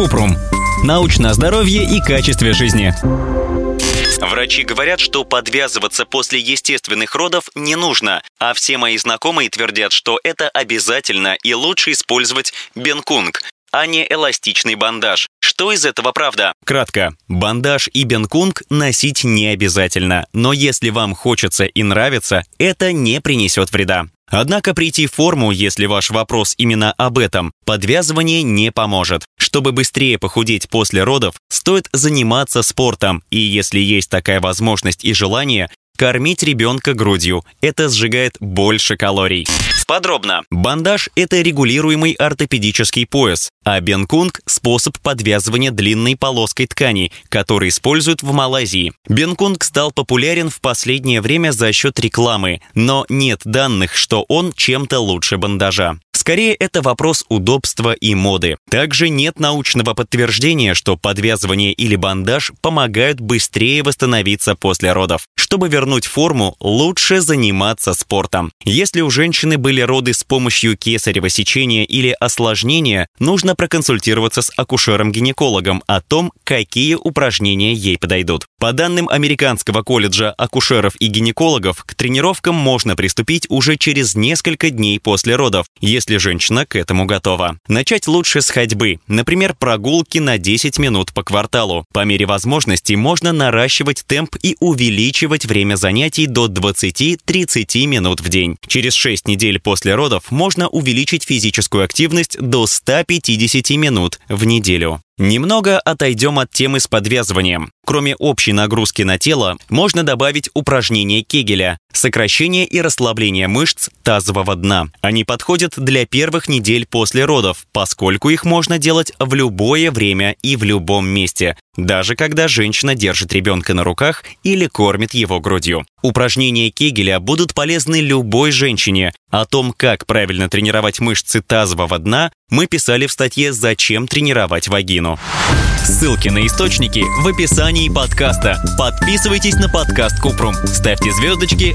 Купрум. Научное здоровье и качестве жизни. Врачи говорят, что подвязываться после естественных родов не нужно, а все мои знакомые твердят, что это обязательно и лучше использовать бенкунг, а не эластичный бандаж. Что из этого правда? Кратко. Бандаж и бенкунг носить не обязательно, но если вам хочется и нравится, это не принесет вреда. Однако прийти в форму, если ваш вопрос именно об этом, подвязывание не поможет. Чтобы быстрее похудеть после родов, стоит заниматься спортом, и если есть такая возможность и желание, кормить ребенка грудью. Это сжигает больше калорий. Подробно. Бандаж – это регулируемый ортопедический пояс, а бенкунг – способ подвязывания длинной полоской ткани, который используют в Малайзии. Бенкунг стал популярен в последнее время за счет рекламы, но нет данных, что он чем-то лучше бандажа. Скорее, это вопрос удобства и моды. Также нет научного подтверждения, что подвязывание или бандаж помогают быстрее восстановиться после родов. Чтобы вернуть форму, лучше заниматься спортом. Если у женщины были роды с помощью кесарево сечения или осложнения, нужно проконсультироваться с акушером-гинекологом о том, какие упражнения ей подойдут. По данным Американского колледжа акушеров и гинекологов, к тренировкам можно приступить уже через несколько дней после родов, если женщина к этому готова. Начать лучше с ходьбы, например, прогулки на 10 минут по кварталу. По мере возможности можно наращивать темп и увеличивать время занятий до 20-30 минут в день. Через 6 недель после родов можно увеличить физическую активность до 150 минут в неделю. Немного отойдем от темы с подвязыванием. Кроме общей нагрузки на тело, можно добавить упражнения Кегеля, сокращение и расслабление мышц тазового дна. Они подходят для первых недель после родов, поскольку их можно делать в любое время и в любом месте, даже когда женщина держит ребенка на руках или кормит его грудью. Упражнения Кегеля будут полезны любой женщине. О том, как правильно тренировать мышцы тазового дна, мы писали в статье «Зачем тренировать вагину?». Ссылки на источники в описании подкаста. Подписывайтесь на подкаст Купрум, ставьте звездочки,